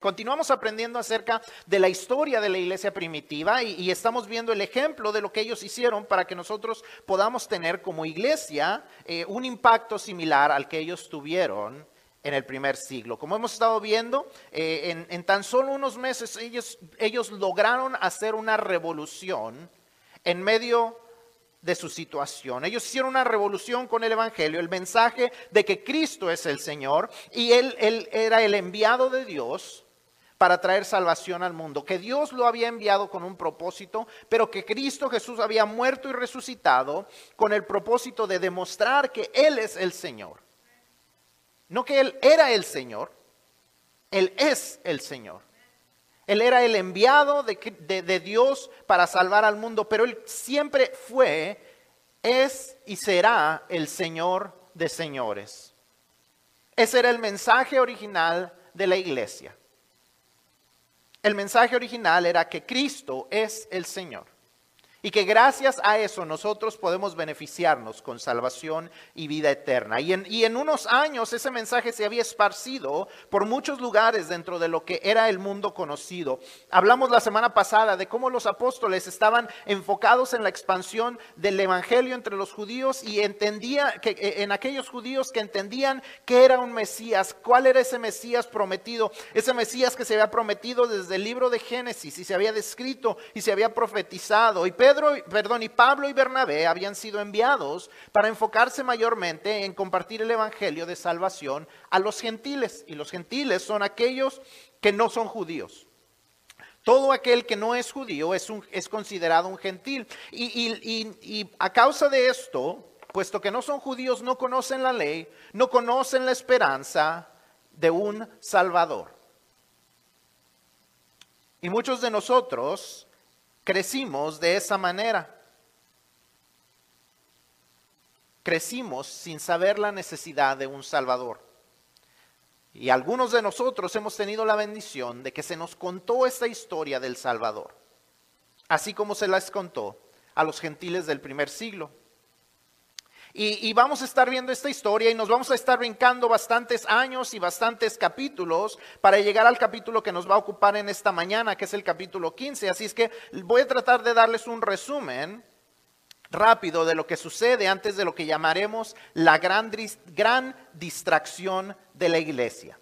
Continuamos aprendiendo acerca de la historia de la iglesia primitiva y, estamos viendo el ejemplo de lo que ellos hicieron para que nosotros podamos tener como iglesia eh, un impacto similar al que ellos tuvieron en el primer siglo. Como hemos estado viendo, eh, en, tan solo unos meses ellos, ellos lograron hacer una revolución en medio de su situación. Ellos hicieron una revolución con el Evangelio, el mensaje de que Cristo es el Señor y él, él era el enviado de Dios para traer salvación al mundo, que Dios lo había enviado con un propósito, pero que Cristo Jesús había muerto y resucitado con el propósito de demostrar que Él es el Señor. No que Él era el Señor, Él es el Señor. Él era el enviado de, Dios para salvar al mundo, pero Él siempre fue, es y será el Señor de señores. Ese era el mensaje original de la iglesia. El mensaje original era que Cristo es el Señor. Y que gracias a eso nosotros podemos beneficiarnos con salvación y vida eterna. Y en, unos años ese mensaje se había esparcido por muchos lugares dentro de lo que era el mundo conocido. Hablamos la semana pasada de cómo los apóstoles estaban enfocados en la expansión del evangelio entre los judíos y entendía que e, en aquellos judíos que entendían que era un Mesías, cuál era ese Mesías prometido, ese Mesías que se había prometido desde el libro de Génesis y se había descrito y se había profetizado. Y perdón, y Pablo y Bernabé habían sido enviados para enfocarse mayormente en compartir el evangelio de salvación a los gentiles. Y los gentiles son aquellos que no son judíos. Todo aquel que no es judío es, es considerado un gentil. y a causa de esto, puesto que no son judíos, no conocen la ley, no conocen la esperanza de un Salvador. Y muchos de nosotros crecimos de esa manera. Crecimos sin saber la necesidad de un Salvador. Y algunos de nosotros hemos tenido la bendición de que se nos contó esta historia del Salvador, así como se las contó a los gentiles del primer siglo. Y, vamos a estar viendo esta historia y nos vamos a estar brincando bastantes años y bastantes capítulos para llegar al capítulo que nos va a ocupar en esta mañana, que es el capítulo 15. Así es que voy a tratar de darles un resumen rápido de lo que sucede antes de lo que llamaremos la gran, gran distracción de la iglesia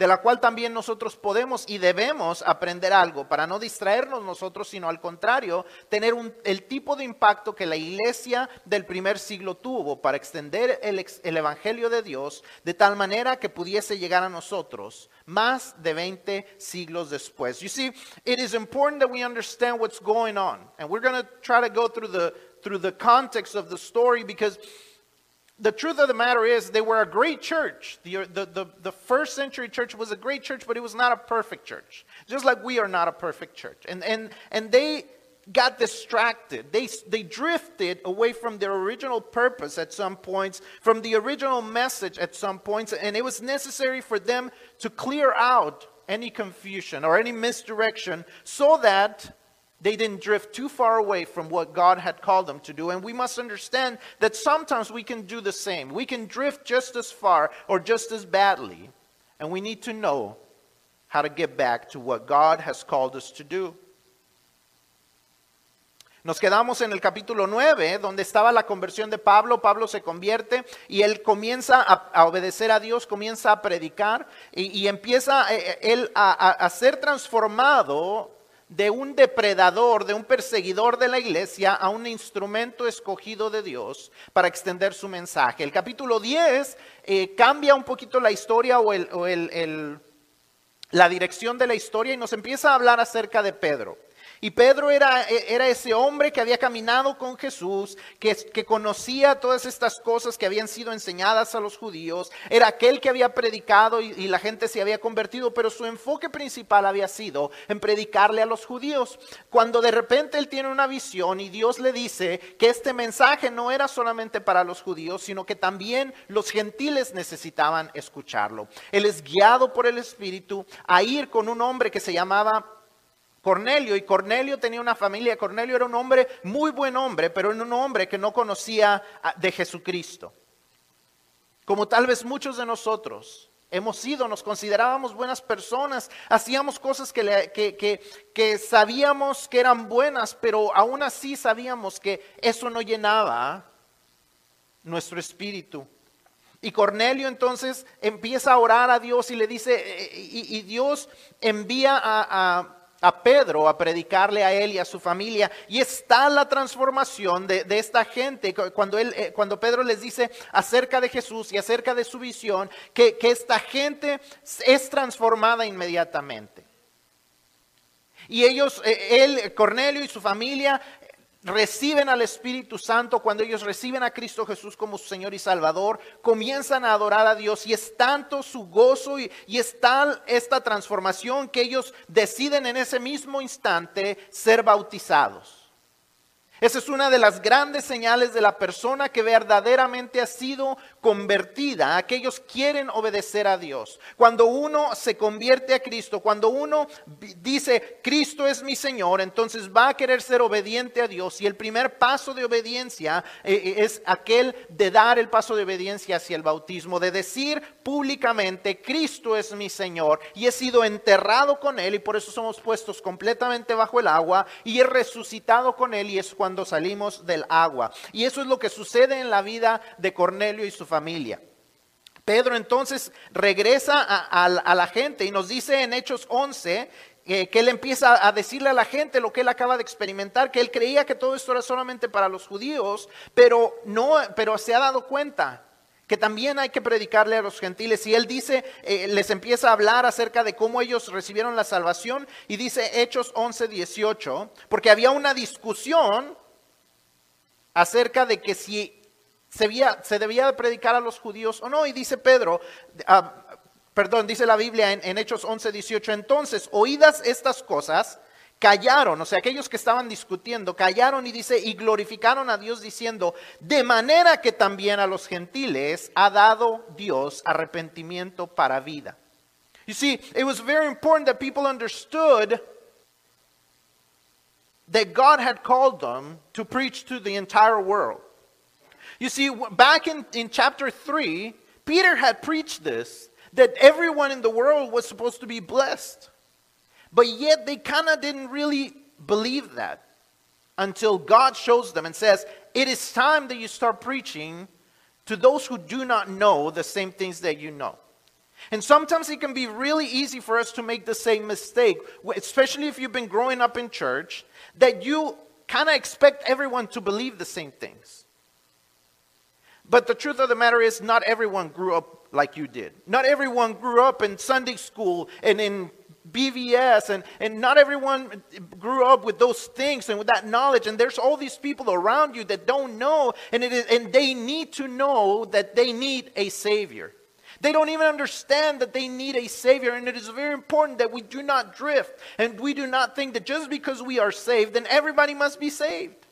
de la cual también nosotros podemos y debemos aprender algo para no distraernos nosotros, sino al contrario, tener el tipo de impacto que la iglesia del primer siglo tuvo para extender el, el Evangelio de Dios de tal manera que pudiese llegar a nosotros más de 20 siglos después. You see, it is important that we understand what's going on, and we're going to try to go through the through the context of the story because the truth of the matter is they were a great church. The, the, the, the, first century church was a great church, but it was not a perfect church. Just like we are not a perfect church. And, and, and they got distracted. They, they drifted away from their original purpose at some points, from the original message at some points, and it was necessary for them to clear out any confusion or any misdirection so that they didn't drift too far away from what God had called them to do. And we must understand that sometimes we can do the same. We can drift just as far or just as badly. And we need to know how to get back to what God has called us to do. Nos quedamos en el capítulo 9, donde estaba la conversión de Pablo. Pablo se convierte y él comienza a, obedecer a Dios, comienza a predicar y, y empieza eh, eh, él a, a ser transformado de un depredador, de un perseguidor de la iglesia a un instrumento escogido de Dios para extender su mensaje. El capítulo 10 eh, cambia un poquito la historia o, la dirección de la historia y nos empieza a hablar acerca de Pedro. Y Pedro era, era, ese hombre que había caminado con Jesús, que, que, conocía todas estas cosas que habían sido enseñadas a los judíos, era aquel que había predicado y, y, la gente se había convertido, pero su enfoque principal había sido en predicarle a los judíos. Cuando de repente él tiene una visión y Dios le dice que este mensaje no era solamente para los judíos, sino que también los gentiles necesitaban escucharlo. Él es guiado por el Espíritu a ir con un hombre que se llamaba Cornelio, y Cornelio tenía una familia, Cornelio era un hombre, muy buen hombre, pero era un hombre que no conocía de Jesucristo. Como tal vez muchos de nosotros hemos sido, nos considerábamos buenas personas, hacíamos cosas que, sabíamos que eran buenas, pero aún así sabíamos que eso no llenaba nuestro espíritu. Y Cornelio entonces empieza a orar a Dios y le dice, eh, y, Dios envía a Pedro a predicarle a él y a su familia. Y está la transformación de, esta gente cuando, él, eh, cuando Pedro les dice acerca de Jesús y acerca de su visión, que, que esta gente es transformada inmediatamente. Y ellos, eh, él, Cornelio y su familia reciben al Espíritu Santo, cuando ellos reciben a Cristo Jesús como su Señor y Salvador, comienzan a adorar a Dios y es tanto su gozo y, es tal esta transformación que ellos deciden en ese mismo instante ser bautizados. Esa es una de las grandes señales de la persona que verdaderamente ha sido convertida. Aquellos quieren obedecer a Dios. Cuando uno se convierte a Cristo, cuando uno dice, Cristo es mi Señor, entonces va a querer ser obediente a Dios. Y el primer paso de obediencia eh, eh, es aquel de dar el paso de obediencia hacia el bautismo, de decir públicamente, Cristo es mi Señor y he sido enterrado con Él y por eso somos puestos completamente bajo el agua y he resucitado con Él y es cuando cuando salimos del agua. Y eso es lo que sucede en la vida de Cornelio y su familia. Pedro entonces regresa a, la gente y nos dice en Hechos 11 que él empieza a decirle a la gente lo que él acaba de experimentar, que él creía que todo esto era solamente para los judíos, pero no, pero se ha dado cuenta que también hay que predicarle a los gentiles. Y él dice, eh, les empieza a hablar acerca de cómo ellos recibieron la salvación y dice Hechos 11, 18, porque había una discusión acerca de que si se, debía de predicar a los judíos o no. Y dice Pedro, ah, perdón, dice la Biblia en, en Hechos 11, 18, entonces, oídas estas cosas, callaron, o sea, aquellos que estaban discutiendo, callaron y dice, y glorificaron a Dios diciendo, de manera que también a los gentiles ha dado Dios arrepentimiento para vida. You see, it was very important that people understood that God had called them to preach to the entire world. You see, back in, in chapter 3, Peter had preached this that everyone in the world was supposed to be blessed. But yet they kind of didn't really believe that until God shows them and says, It is time that you start preaching to those who do not know the same things that you know. And sometimes it can be really easy for us to make the same mistake, especially if you've been growing up in church that you kind of expect everyone to believe the same things. But the truth of the matter is, not everyone grew up like you did. Not everyone grew up in Sunday school and in BVS, and, and not everyone grew up with those things and with that knowledge. And there's all these people around you that don't know, and, it is, and they need to know that they need a Savior. They don't even understand that they need a Savior, and it is very important that we do not drift and we do not think that just because we are saved, then everybody must be saved.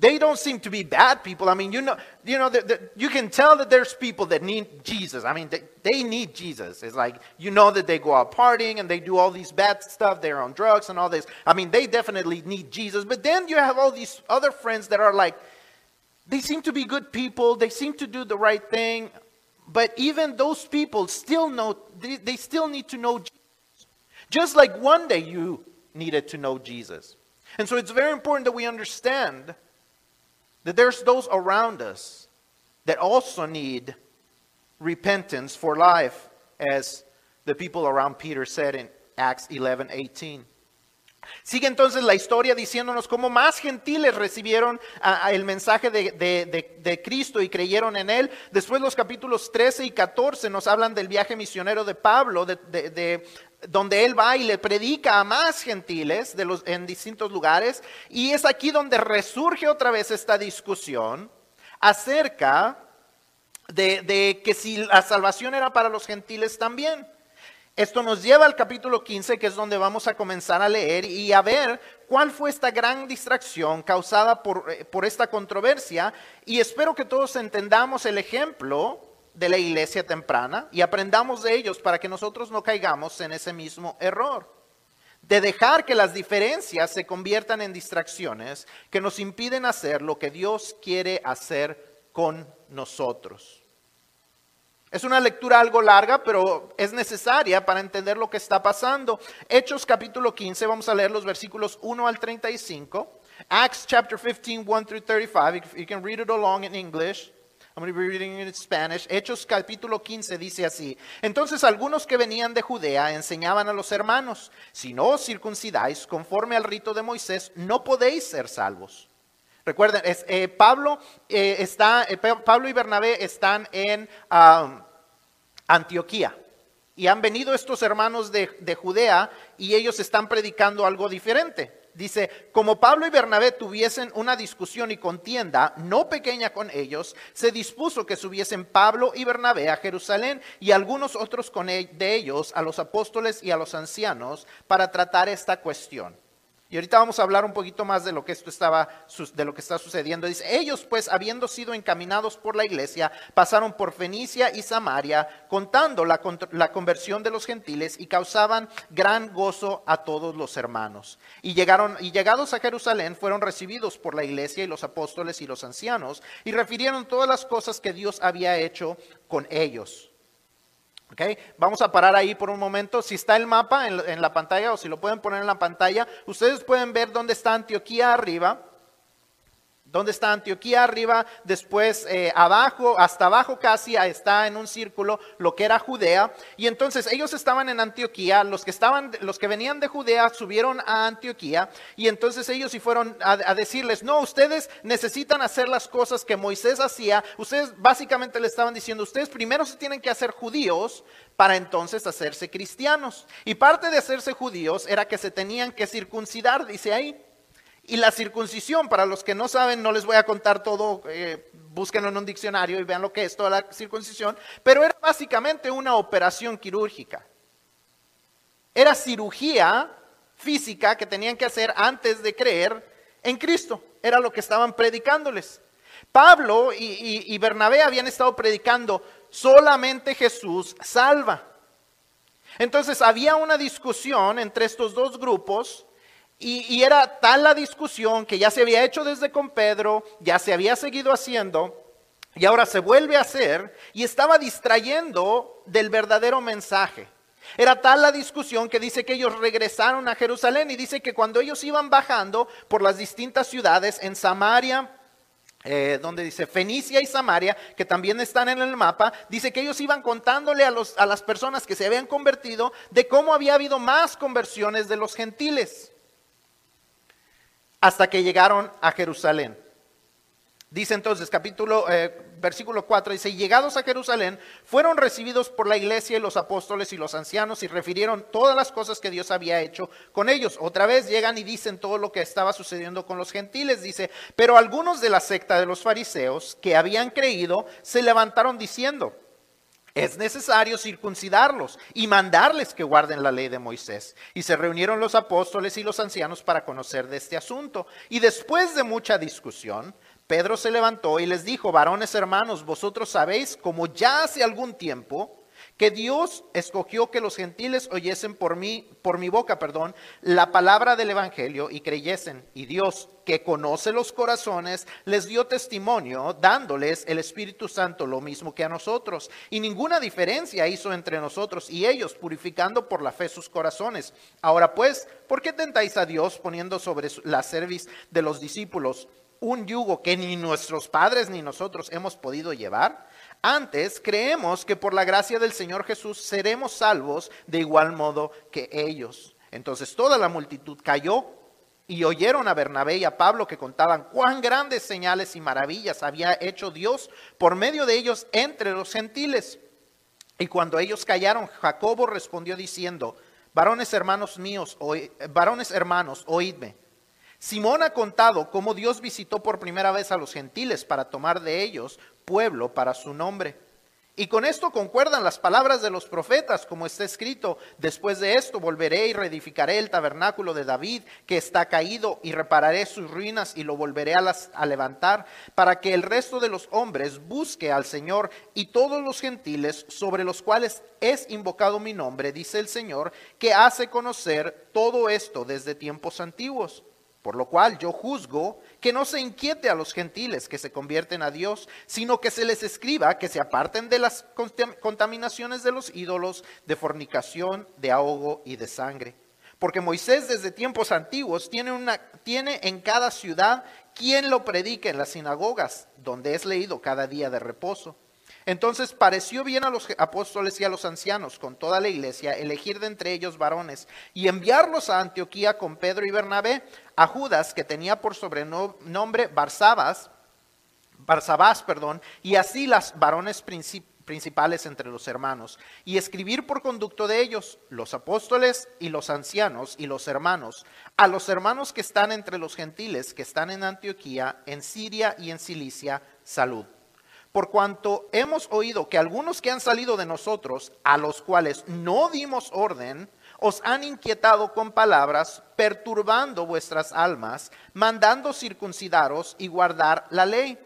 They don't seem to be bad people. I mean, you know, you know, the, the, you can tell that there's people that need Jesus. I mean, they, they need Jesus. It's like you know that they go out partying and they do all these bad stuff. They're on drugs and all this. I mean, they definitely need Jesus. But then you have all these other friends that are like, they seem to be good people, they seem to do the right thing, but even those people still know, they, they still need to know Jesus. Just like one day you needed to know Jesus. And so it's very important that we understand that there's those around us that also need repentance for life, as the people around Peter said in Acts 11 18. Sigue entonces la historia diciéndonos cómo más gentiles recibieron el mensaje de, Cristo y creyeron en él. Después los capítulos 13 y 14 nos hablan del viaje misionero de Pablo, de, donde él va y le predica a más gentiles de los, en distintos lugares. Y es aquí donde resurge otra vez esta discusión acerca de que si la salvación era para los gentiles también. Esto nos lleva al capítulo 15, que es donde vamos a comenzar a leer y a ver cuál fue esta gran distracción causada por, eh, por esta controversia. Y espero que todos entendamos el ejemplo de la iglesia temprana y aprendamos de ellos para que nosotros no caigamos en ese mismo error. De dejar que las diferencias se conviertan en distracciones que nos impiden hacer lo que Dios quiere hacer con nosotros. Es una lectura algo larga, pero es necesaria para entender lo que está pasando. Hechos capítulo 15, vamos a leer los versículos 1 al 35. Acts chapter 15, 1 through 35. You can read it along in English. I'm going to be reading in Spanish. Hechos capítulo 15 dice así. Entonces algunos que venían de Judea enseñaban a los hermanos, si no os circuncidáis conforme al rito de Moisés, no podéis ser salvos. Recuerden, eh, Pablo, eh, está, eh, Pablo y Bernabé están en Antioquía. Y han venido estos hermanos de Judea y ellos están predicando algo diferente. Dice, como Pablo y Bernabé tuviesen una discusión y contienda no pequeña con ellos, se dispuso que subiesen Pablo y Bernabé a Jerusalén y algunos otros con e, de ellos a los apóstoles y a los ancianos para tratar esta cuestión. Y ahorita vamos a hablar un poquito más de lo que esto estaba, de lo que está sucediendo. Dice, ellos pues, habiendo sido encaminados por la iglesia, pasaron por Fenicia y Samaria, contando la, la conversión de los gentiles y causaban gran gozo a todos los hermanos. Y llegaron, y llegados a Jerusalén, fueron recibidos por la iglesia y los apóstoles y los ancianos, y refirieron todas las cosas que Dios había hecho con ellos. Okay. Vamos a parar ahí por un momento. Si está el mapa en, la pantalla o si lo pueden poner en la pantalla, ustedes pueden ver dónde está Antioquía arriba. ¿Dónde está Antioquía arriba? Después eh, abajo, hasta abajo casi, está en un círculo lo que era Judea. Y entonces ellos estaban en Antioquía, los que, estaban, los que venían de Judea subieron a Antioquía. Y entonces ellos y fueron a, a decirles, no, ustedes necesitan hacer las cosas que Moisés hacía. Ustedes básicamente le estaban diciendo, ustedes primero se tienen que hacer judíos para entonces hacerse cristianos. Y parte de hacerse judíos era que se tenían que circuncidar, dice ahí. Y la circuncisión, para los que no saben, no les voy a contar todo, eh, búsquenlo en un diccionario y vean lo que es toda la circuncisión, pero era básicamente una operación quirúrgica. Era cirugía física que tenían que hacer antes de creer en Cristo. Era lo que estaban predicándoles. Pablo y, y Bernabé habían estado predicando, solamente Jesús salva. Entonces había una discusión entre estos dos grupos y, era tal la discusión que ya se había hecho desde con Pedro, ya se había seguido haciendo, y ahora se vuelve a hacer, y estaba distrayendo del verdadero mensaje. Era tal la discusión que dice que ellos regresaron a Jerusalén y dice que cuando ellos iban bajando por las distintas ciudades en Samaria, eh, donde dice Fenicia y Samaria, que también están en el mapa, dice que ellos iban contándole a, los, a las personas que se habían convertido de cómo había habido más conversiones de los gentiles hasta que llegaron a Jerusalén. Dice entonces, capítulo, eh, versículo 4, dice, llegados a Jerusalén, fueron recibidos por la iglesia y los apóstoles y los ancianos y refirieron todas las cosas que Dios había hecho con ellos. Otra vez llegan y dicen todo lo que estaba sucediendo con los gentiles, dice, pero algunos de la secta de los fariseos que habían creído se levantaron diciendo, es necesario circuncidarlos y mandarles que guarden la ley de Moisés. Y se reunieron los apóstoles y los ancianos para conocer de este asunto. Y después de mucha discusión, Pedro se levantó y les dijo, varones hermanos, vosotros sabéis, como ya hace algún tiempo, que Dios escogió que los gentiles oyesen por mí, por mi boca, perdón, la palabra del evangelio y creyesen. Y Dios, que conoce los corazones, les dio testimonio, dándoles el Espíritu Santo lo mismo que a nosotros. Y ninguna diferencia hizo entre nosotros y ellos, purificando por la fe sus corazones. Ahora pues, ¿por qué tentáis a Dios poniendo sobre la cerviz de los discípulos un yugo que ni nuestros padres ni nosotros hemos podido llevar? Antes creemos que por la gracia del Señor Jesús seremos salvos de igual modo que ellos. Entonces toda la multitud cayó y oyeron a Bernabé y a Pablo que contaban cuán grandes señales y maravillas había hecho Dios por medio de ellos entre los gentiles. Y cuando ellos callaron, Jacobo respondió diciendo, varones hermanos míos, varones hermanos, oídme. Simón ha contado cómo Dios visitó por primera vez a los gentiles para tomar de ellos pueblo para su nombre. Y con esto concuerdan las palabras de los profetas, como está escrito, después de esto volveré y reedificaré el tabernáculo de David, que está caído, y repararé sus ruinas y lo volveré a, las, a levantar, para que el resto de los hombres busque al Señor y todos los gentiles sobre los cuales es invocado mi nombre, dice el Señor, que hace conocer todo esto desde tiempos antiguos Por lo cual yo juzgo que no se inquiete a los gentiles que se convierten a Dios, sino que se les escriba que se aparten de las contaminaciones de los ídolos, de fornicación, de ahogo y de sangre. Porque Moisés desde tiempos antiguos tiene, una, tiene en cada ciudad quien lo predique en las sinagogas, donde es leído cada día de reposo. Entonces pareció bien a los apóstoles y a los ancianos con toda la iglesia elegir de entre ellos varones y enviarlos a Antioquía con Pedro y Bernabé, a Judas, que tenía por sobrenombre Barsabas, Barsabás, perdón, y así las varones principales entre los hermanos, y escribir por conducto de ellos, los apóstoles y los ancianos y los hermanos, a los hermanos que están entre los gentiles, que están en Antioquía, en Siria y en Cilicia, salud. Por cuanto hemos oído que algunos que han salido de nosotros, a los cuales no dimos orden, os han inquietado con palabras, perturbando vuestras almas, mandando circuncidaros y guardar la ley.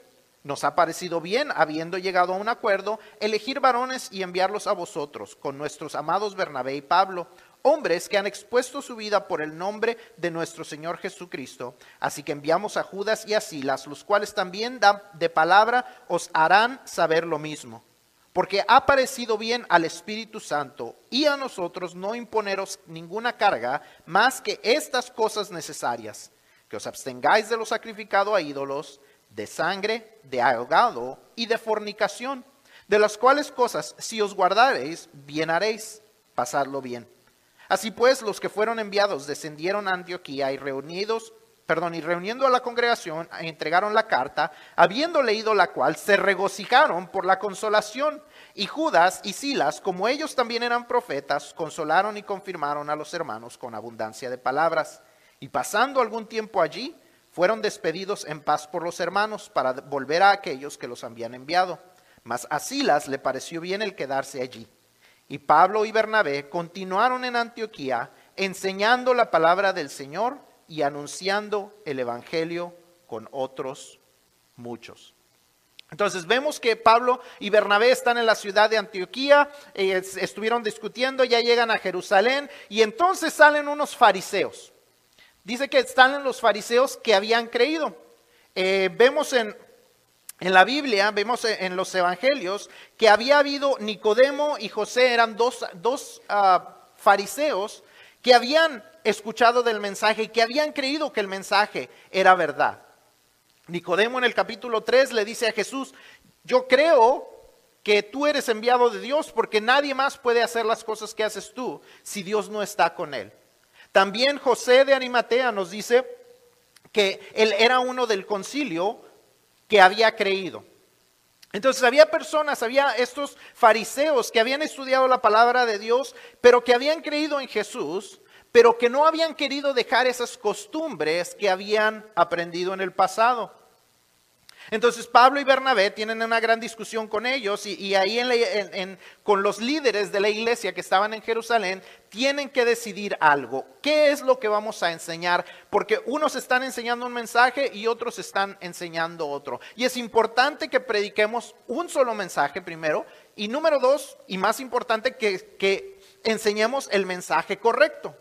Nos ha parecido bien, habiendo llegado a un acuerdo, elegir varones y enviarlos a vosotros, con nuestros amados Bernabé y Pablo hombres que han expuesto su vida por el nombre de nuestro Señor Jesucristo. Así que enviamos a Judas y a Silas, los cuales también de palabra os harán saber lo mismo. Porque ha parecido bien al Espíritu Santo y a nosotros no imponeros ninguna carga más que estas cosas necesarias, que os abstengáis de lo sacrificado a ídolos, de sangre, de ahogado y de fornicación, de las cuales cosas, si os guardareis, bien haréis, pasadlo bien. Así pues, los que fueron enviados descendieron a Antioquía y reunidos, perdón, y reuniendo a la congregación, entregaron la carta, habiendo leído la cual, se regocijaron por la consolación. Y Judas y Silas, como ellos también eran profetas, consolaron y confirmaron a los hermanos con abundancia de palabras. Y pasando algún tiempo allí, fueron despedidos en paz por los hermanos para volver a aquellos que los habían enviado. Mas a Silas le pareció bien el quedarse allí. Y Pablo y Bernabé continuaron en Antioquía enseñando la palabra del Señor y anunciando el Evangelio con otros muchos. Entonces vemos que Pablo y Bernabé están en la ciudad de Antioquía, eh, estuvieron discutiendo, ya llegan a Jerusalén y entonces salen unos fariseos. Dice que están los fariseos que habían creído. Eh, vemos en en la Biblia, vemos en los evangelios, que había habido Nicodemo y José, eran dos, ah, fariseos que habían escuchado del mensaje y que habían creído que el mensaje era verdad. Nicodemo en el capítulo 3 le dice a Jesús, yo creo que tú eres enviado de Dios porque nadie más puede hacer las cosas que haces tú si Dios no está con él. También José de Arimatea nos dice que él era uno del concilio que había creído. Entonces había personas, había estos fariseos que habían estudiado la palabra de Dios, pero que habían creído en Jesús, pero que no habían querido dejar esas costumbres que habían aprendido en el pasado. Entonces Pablo y Bernabé tienen una gran discusión con ellos y, ahí con los líderes de la iglesia que estaban en Jerusalén tienen que decidir algo. ¿Qué es lo que vamos a enseñar? Porque unos están enseñando un mensaje y otros están enseñando otro. Y es importante que prediquemos un solo mensaje primero y número dos, y más importante, que, que enseñemos el mensaje correcto.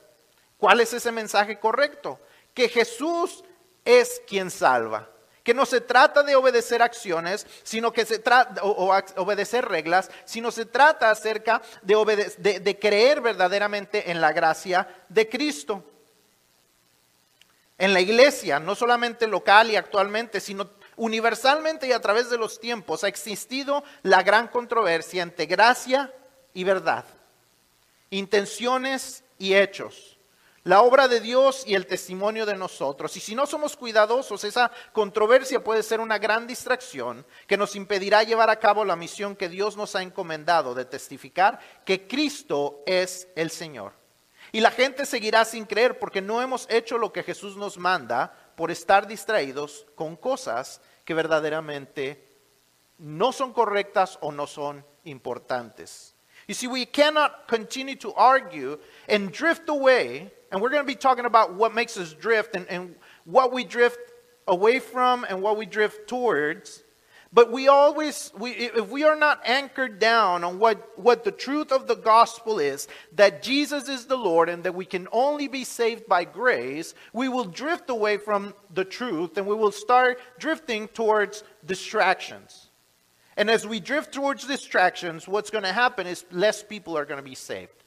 ¿Cuál es ese mensaje correcto? Que Jesús es quien salva que no se trata de obedecer acciones, sino que se trata, o, obedecer reglas, sino se trata acerca de, de creer verdaderamente en la gracia de Cristo. En la iglesia, no solamente local y actualmente, sino universalmente y a través de los tiempos, ha existido la gran controversia entre gracia y verdad, intenciones y hechos la obra de Dios y el testimonio de nosotros. Y si no somos cuidadosos, esa controversia puede ser una gran distracción que nos impedirá llevar a cabo la misión que Dios nos ha encomendado de testificar que Cristo es el Señor. Y la gente seguirá sin creer porque no hemos hecho lo que Jesús nos manda por estar distraídos con cosas que verdaderamente no son correctas o no son importantes. You see, we cannot continue to argue and drift away And we're going to be talking about what makes us drift and, and what we drift away from and what we drift towards But we always, we, if we are not anchored down on what, what the truth of the gospel is, that Jesus is the Lord and that we can only be saved by grace, we will drift away from the truth and we will start drifting towards distractions. And as we drift towards distractions, what's going to happen is less people are going to be saved.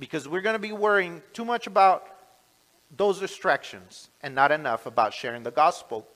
Because we're going to be worrying too much about those distractions and not enough about sharing the gospel.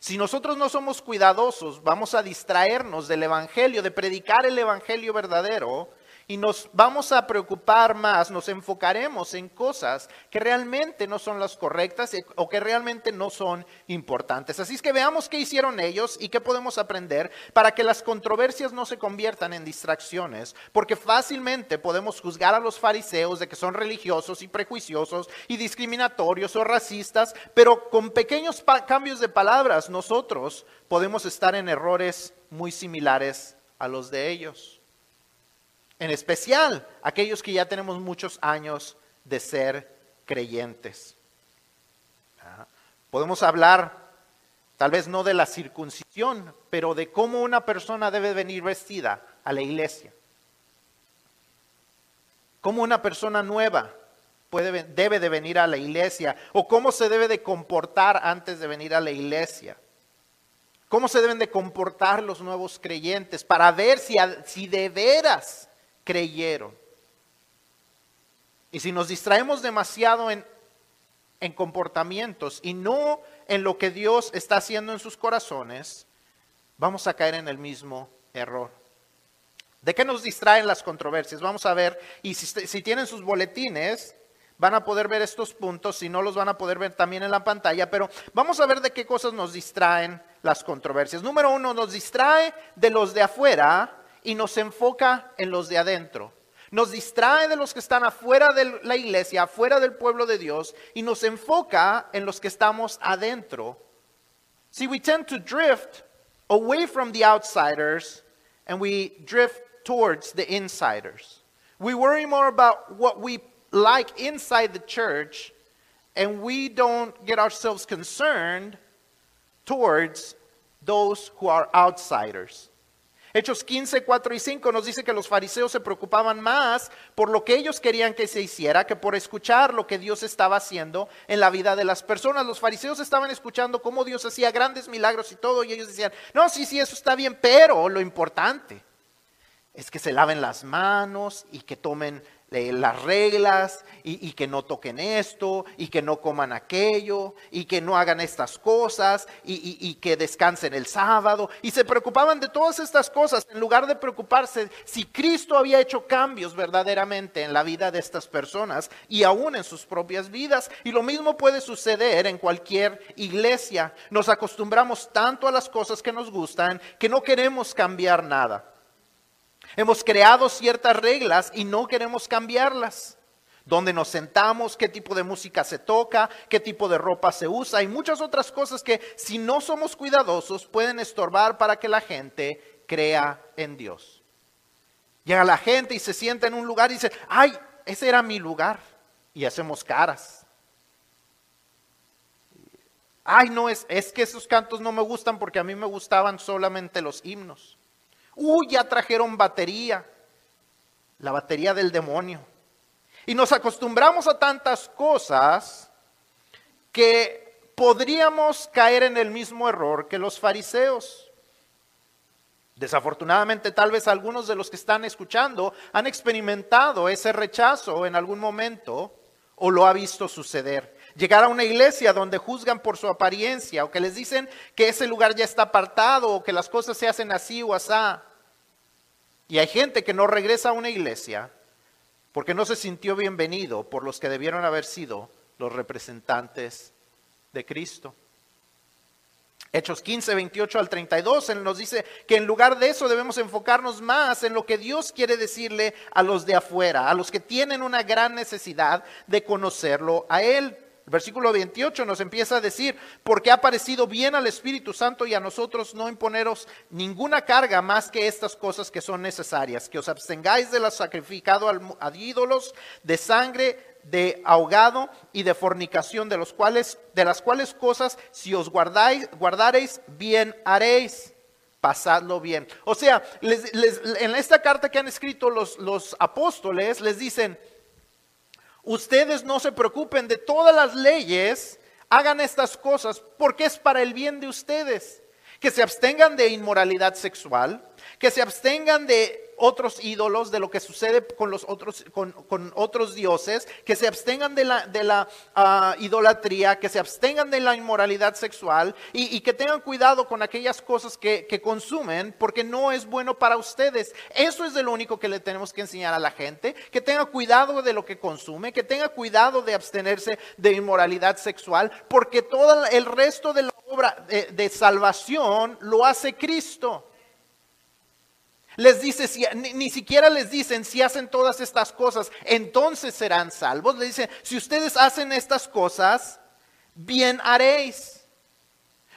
Si nosotros no somos cuidadosos, vamos a distraernos del Evangelio, de predicar el Evangelio verdadero, y nos vamos a preocupar más, nos enfocaremos en cosas que realmente no son las correctas o que realmente no son importantes. Así es que veamos qué hicieron ellos y qué podemos aprender para que las controversias no se conviertan en distracciones, porque fácilmente podemos juzgar a los fariseos de que son religiosos y prejuiciosos y discriminatorios o racistas, pero con pequeños cambios de palabras nosotros podemos estar en errores muy similares a los de ellos en especial aquellos que ya tenemos muchos años de ser creyentes. Podemos hablar, tal vez no de la circuncisión, pero de cómo una persona debe venir vestida a la iglesia. Cómo una persona nueva puede, debe de venir a la iglesia o cómo se debe de comportar antes de venir a la iglesia. Cómo se deben de comportar los nuevos creyentes para ver si, si de veras creyeron. Y si nos distraemos demasiado en, en comportamientos y no en lo que Dios está haciendo en sus corazones, vamos a caer en el mismo error. ¿De qué nos distraen las controversias? Vamos a ver, y si, si, tienen sus boletines, van a poder ver estos puntos, si no los van a poder ver también en la pantalla, pero vamos a ver de qué cosas nos distraen las controversias. Número uno, nos distrae de los de afuera y nos enfoca en los de adentro. Nos distrae de los que están afuera de la iglesia, afuera del pueblo de Dios, y nos enfoca en los que estamos adentro. See, we tend to drift away from the outsiders and we drift towards the insiders. We worry more about what we like inside the church and we don't get ourselves concerned towards those who are outsiders. Hechos 15, 4 y 5 nos dice que los fariseos se preocupaban más por lo que ellos querían que se hiciera que por escuchar lo que Dios estaba haciendo en la vida de las personas. Los fariseos estaban escuchando cómo Dios hacía grandes milagros y todo, y ellos decían, no, sí, sí, eso está bien, pero lo importante es que se laven las manos y que tomen las reglas y, que no toquen esto y que no coman aquello y que no hagan estas cosas y, y que descansen el sábado. Y se preocupaban de todas estas cosas en lugar de preocuparse si Cristo había hecho cambios verdaderamente en la vida de estas personas y aún en sus propias vidas. Y lo mismo puede suceder en cualquier iglesia. Nos acostumbramos tanto a las cosas que nos gustan que no queremos cambiar nada. Hemos creado ciertas reglas y no queremos cambiarlas. Donde nos sentamos, qué tipo de música se toca, qué tipo de ropa se usa y muchas otras cosas que si no somos cuidadosos pueden estorbar para que la gente crea en Dios. Llega la gente y se sienta en un lugar y dice, ay, ese era mi lugar. Y hacemos caras. Ay, no, es, es que esos cantos no me gustan porque a mí me gustaban solamente los himnos. Uy, ya trajeron batería, la batería del demonio. Y nos acostumbramos a tantas cosas que podríamos caer en el mismo error que los fariseos. Desafortunadamente, tal vez algunos de los que están escuchando han experimentado ese rechazo en algún momento o lo ha visto suceder. Llegar a una iglesia donde juzgan por su apariencia o que les dicen que ese lugar ya está apartado o que las cosas se hacen así o asá. Y hay gente que no regresa a una iglesia porque no se sintió bienvenido por los que debieron haber sido los representantes de Cristo. Hechos 15, 28 al 32, Él nos dice que en lugar de eso debemos enfocarnos más en lo que Dios quiere decirle a los de afuera, a los que tienen una gran necesidad de conocerlo a Él. Versículo 28 nos empieza a decir, porque ha parecido bien al Espíritu Santo y a nosotros no imponeros ninguna carga más que estas cosas que son necesarias, que os abstengáis de lo sacrificado a ídolos, de sangre, de ahogado y de fornicación, de, los cuales, de las cuales cosas, si os guardáis, guardaréis, bien haréis. pasadlo bien. O sea, en esta carta que han escrito los, los apóstoles, les dicen, ustedes no se preocupen de todas las leyes, hagan estas cosas porque es para el bien de ustedes. Que se abstengan de inmoralidad sexual, que se abstengan de otros ídolos, de lo que sucede con los otros, con, otros dioses, que se abstengan de la, de la ah, idolatría, que se abstengan de la inmoralidad sexual y, que tengan cuidado con aquellas cosas que, consumen, porque no es bueno para ustedes. Eso es de lo único que le tenemos que enseñar a la gente, que tenga cuidado de lo que consume, que tenga cuidado de abstenerse de inmoralidad sexual, porque todo el resto de la obra de salvación lo hace Cristo. Les dice, si, ni, siquiera les dicen si hacen todas estas cosas, entonces serán salvos. Les dicen, si ustedes hacen estas cosas, bien haréis.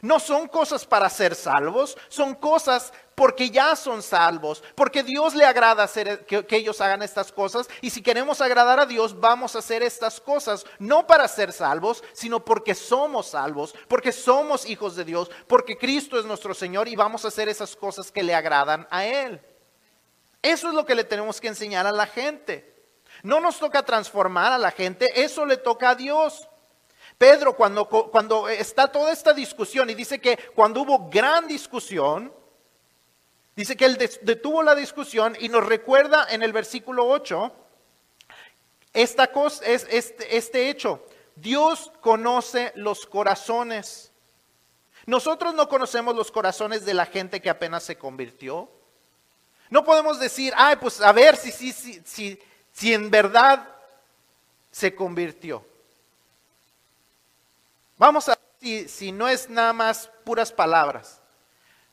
No son cosas para ser salvos, son cosas porque ya son salvos, porque Dios le agrada hacer, que, ellos hagan estas cosas. Y si queremos agradar a Dios, vamos a hacer estas cosas, no para ser salvos, sino porque somos salvos, porque somos hijos de Dios, porque Cristo es nuestro Señor y vamos a hacer esas cosas que le agradan a Él. Eso es lo que le tenemos que enseñar a la gente. No nos toca transformar a la gente, eso le toca a Dios. Pedro, cuando, cuando está toda esta discusión y dice que cuando hubo gran discusión, dice que él detuvo la discusión y nos recuerda en el versículo 8 esta cosa, es, este, este hecho. Dios conoce los corazones. Nosotros no conocemos los corazones de la gente que apenas se convirtió. No podemos decir, ay, pues a ver si, si, si, si, si en verdad se convirtió. Vamos a ver si, si no es nada más puras palabras.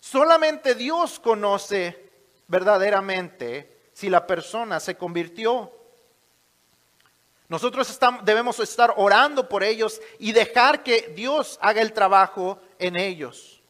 Solamente Dios conoce verdaderamente si la persona se convirtió. Nosotros estamos, debemos estar orando por ellos y dejar que Dios haga el trabajo en ellos.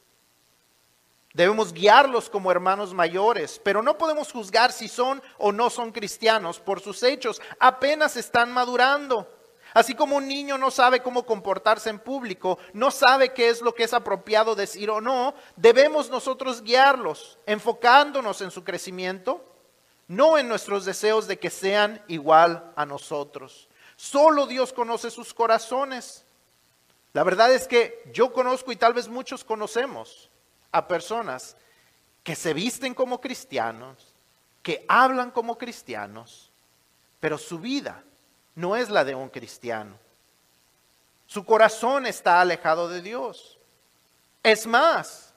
Debemos guiarlos como hermanos mayores, pero no podemos juzgar si son o no son cristianos por sus hechos. Apenas están madurando. Así como un niño no sabe cómo comportarse en público, no sabe qué es lo que es apropiado decir o no, debemos nosotros guiarlos, enfocándonos en su crecimiento, no en nuestros deseos de que sean igual a nosotros. Solo Dios conoce sus corazones. La verdad es que yo conozco y tal vez muchos conocemos a personas que se visten como cristianos, que hablan como cristianos, pero su vida no es la de un cristiano. Su corazón está alejado de Dios. Es más,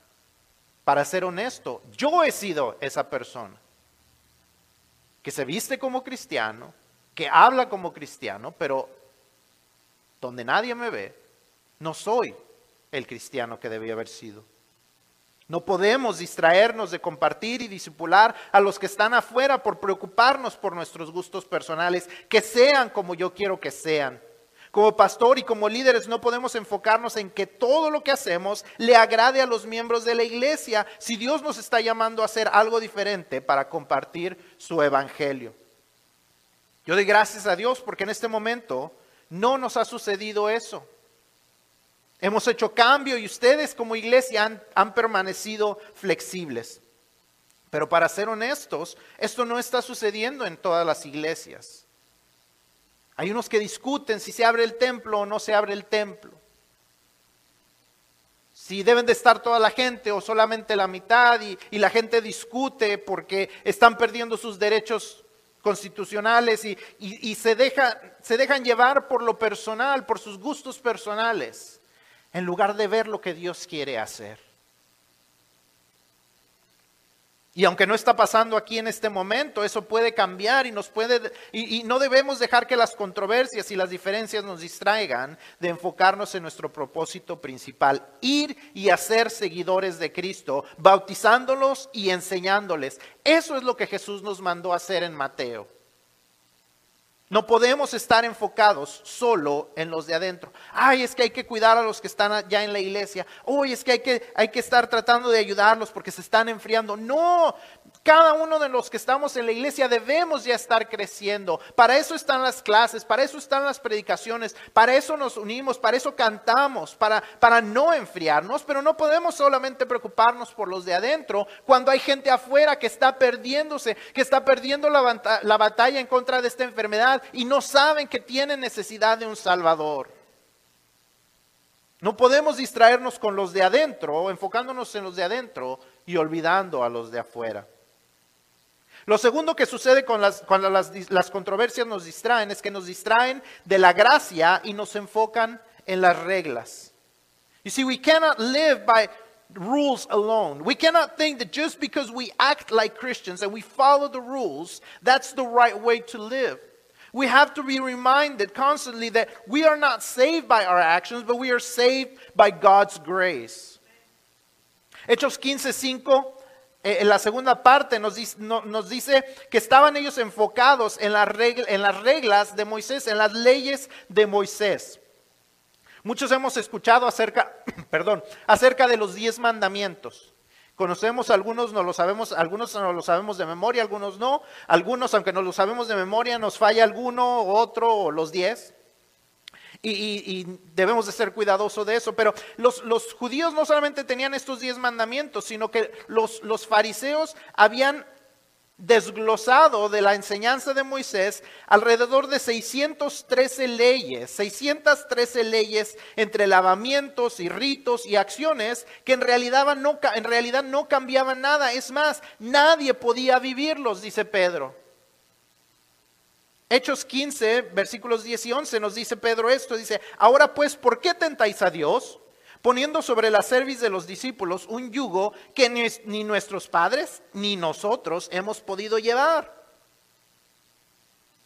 para ser honesto, yo he sido esa persona que se viste como cristiano, que habla como cristiano, pero donde nadie me ve, no soy el cristiano que debía haber sido. No podemos distraernos de compartir y disipular a los que están afuera por preocuparnos por nuestros gustos personales, que sean como yo quiero que sean. Como pastor y como líderes no podemos enfocarnos en que todo lo que hacemos le agrade a los miembros de la iglesia si Dios nos está llamando a hacer algo diferente para compartir su evangelio. Yo doy gracias a Dios porque en este momento no nos ha sucedido eso. Hemos hecho cambio y ustedes como iglesia han, permanecido flexibles. Pero para ser honestos, esto no está sucediendo en todas las iglesias. Hay unos que discuten si se abre el templo o no se abre el templo. Si deben de estar toda la gente o solamente la mitad y, la gente discute porque están perdiendo sus derechos constitucionales y, se, se dejan llevar por lo personal, por sus gustos personales en lugar de ver lo que Dios quiere hacer. Y aunque no está pasando aquí en este momento, eso puede cambiar y nos puede y, no debemos dejar que las controversias y las diferencias nos distraigan de enfocarnos en nuestro propósito principal, ir y hacer seguidores de Cristo, bautizándolos y enseñándoles. Eso es lo que Jesús nos mandó a hacer en Mateo. No podemos estar enfocados solo en los de adentro. Ay, es que hay que cuidar a los que están ya en la iglesia. Uy, es que hay, que hay que estar tratando de ayudarlos porque se están enfriando. No, Cada uno de los que estamos en la iglesia debemos ya estar creciendo. Para eso están las clases, para eso están las predicaciones, para eso nos unimos, para eso cantamos, para, para no enfriarnos, pero no podemos solamente preocuparnos por los de adentro cuando hay gente afuera que está perdiéndose, que está perdiendo la, la batalla en contra de esta enfermedad y no saben que tienen necesidad de un Salvador. No podemos distraernos con los de adentro, enfocándonos en los de adentro y olvidando a los de afuera. Lo segundo que sucede con las, cuando las, las controversias nos distraen es que nos distraen de la gracia y nos enfocan en las reglas. You see, we cannot live by rules alone. We cannot think that just because we act like Christians and we follow the rules, that's the right way to live. We have to be reminded constantly that we are not saved by our actions, but we are saved by God's grace. Hechos 15:5 eh, en la segunda parte nos dice, nos dice, que estaban ellos enfocados en, en las reglas de Moisés, en las leyes de Moisés. Muchos hemos escuchado acerca, perdón, acerca de los diez mandamientos. Conocemos algunos, no lo sabemos, algunos no lo sabemos de memoria, algunos no. Algunos, aunque no lo sabemos de memoria, nos falla alguno, otro o los diez. Y, debemos de ser cuidadosos de eso. Pero los, judíos no solamente tenían estos diez mandamientos, sino que los, fariseos habían desglosado de la enseñanza de Moisés alrededor de 613 leyes, 613 leyes entre lavamientos y ritos y acciones que en realidad no, en realidad no cambiaban nada. Es más, nadie podía vivirlos, dice Pedro. Hechos 15, versículos 10 y 11 nos dice Pedro esto, dice, ahora pues, ¿por qué tentáis a Dios? Poniendo sobre la cerviz de los discípulos un yugo que ni, ni nuestros padres ni nosotros hemos podido llevar.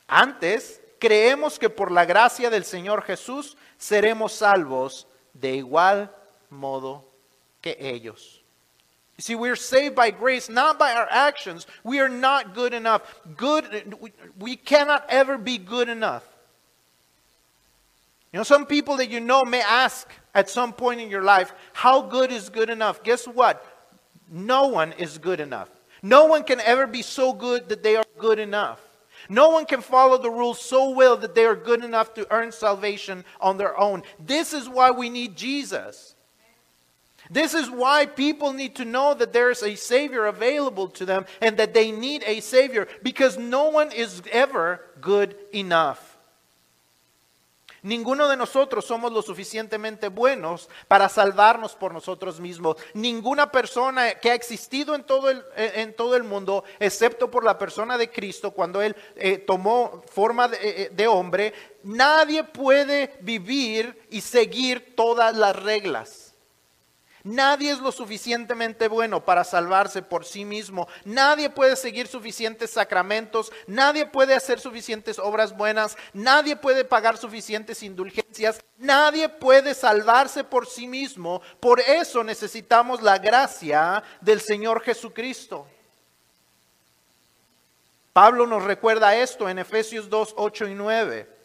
Antes, creemos que por la gracia del Señor Jesús seremos salvos de igual modo que ellos. You see, we're saved by grace, not by our actions. We are not good enough. Good, we, we cannot ever be good enough. You know, some people that you know may ask at some point in your life, how good is good enough? Guess what? No one is good enough. No one can ever be so good that they are good enough. No one can follow the rules so well that they are good enough to earn salvation on their own. This is why we need Jesus. This is why people need to know that there is a Savior available to them and that they need a Savior because no one is ever good enough. Ninguno de nosotros somos lo suficientemente buenos para salvarnos por nosotros mismos. Ninguna persona que ha existido en todo el, en todo el mundo, excepto por la persona de Cristo, cuando Él eh, tomó forma de, eh, de hombre, nadie puede vivir y seguir todas las reglas. Nadie es lo suficientemente bueno para salvarse por sí mismo. Nadie puede seguir suficientes sacramentos. Nadie puede hacer suficientes obras buenas. Nadie puede pagar suficientes indulgencias. Nadie puede salvarse por sí mismo. Por eso necesitamos la gracia del Señor Jesucristo. Pablo nos recuerda esto en Efesios 2, 8 y 9